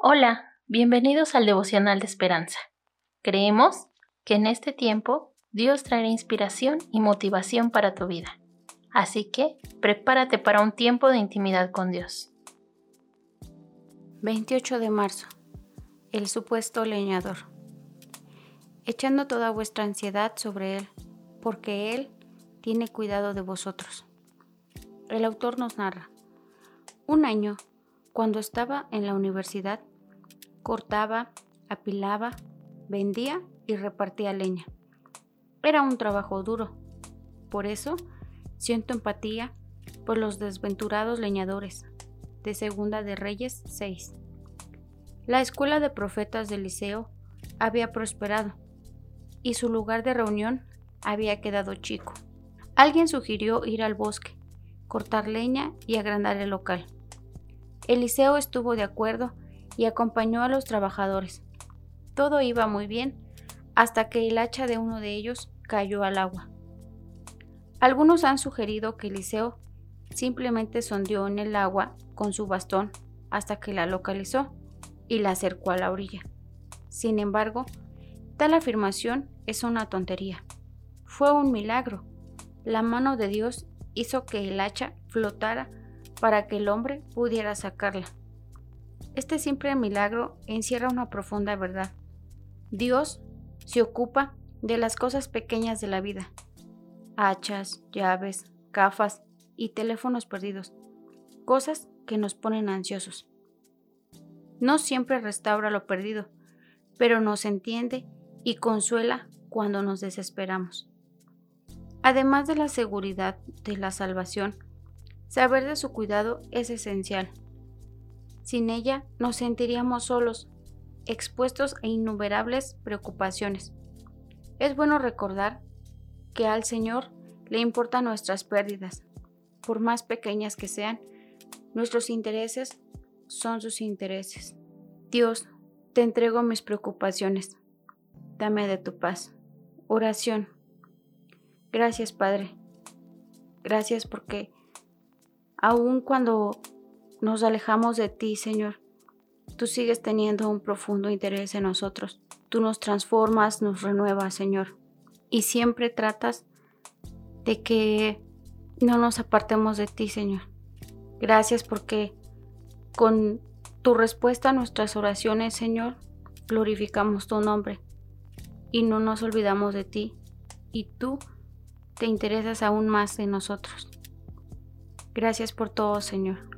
Hola, bienvenidos al devocional de esperanza. Creemos que en este tiempo Dios traerá inspiración y motivación para tu vida. Así que prepárate para un tiempo de intimidad con Dios. 28 de marzo. El supuesto leñador. Echando toda vuestra ansiedad sobre Él, porque Él tiene cuidado de vosotros. El autor nos narra. Un año, cuando estaba en la universidad, cortaba, apilaba, vendía y repartía leña. Era un trabajo duro. Por eso siento empatía por los desventurados leñadores. De Segunda de Reyes 6. La escuela de profetas del liceo había prosperado y su lugar de reunión había quedado chico. Alguien sugirió ir al bosque, cortar leña y agrandar el local. Eliseo estuvo de acuerdo y acompañó a los trabajadores. Todo iba muy bien hasta que el hacha de uno de ellos cayó al agua. Algunos han sugerido que Eliseo simplemente sondeó en el agua con su bastón hasta que la localizó y la acercó a la orilla. Sin embargo, tal afirmación es una tontería. Fue un milagro. La mano de Dios hizo que el hacha flotara para que el hombre pudiera sacarla. Este simple milagro encierra una profunda verdad. Dios se ocupa de las cosas pequeñas de la vida. Hachas, llaves, gafas y teléfonos perdidos. Cosas que nos ponen ansiosos. No siempre restaura lo perdido, pero nos entiende y consuela cuando nos desesperamos. Además de la seguridad de la salvación, saber de su cuidado es esencial. Sin ella nos sentiríamos solos, expuestos a innumerables preocupaciones. Es bueno recordar que al Señor le importan nuestras pérdidas, por más pequeñas que sean, nuestros intereses son sus intereses. Dios, te entrego mis preocupaciones. Dame de tu paz. Oración. Gracias, Padre. Gracias porque aun cuando nos alejamos de ti, Señor. Tú sigues teniendo un profundo interés en nosotros. Tú nos transformas, nos renuevas, Señor. Y siempre tratas de que no nos apartemos de ti, Señor. Gracias porque con tu respuesta a nuestras oraciones, Señor, glorificamos tu nombre y no nos olvidamos de ti. Y tú te interesas aún más en nosotros. Gracias por todo, Señor.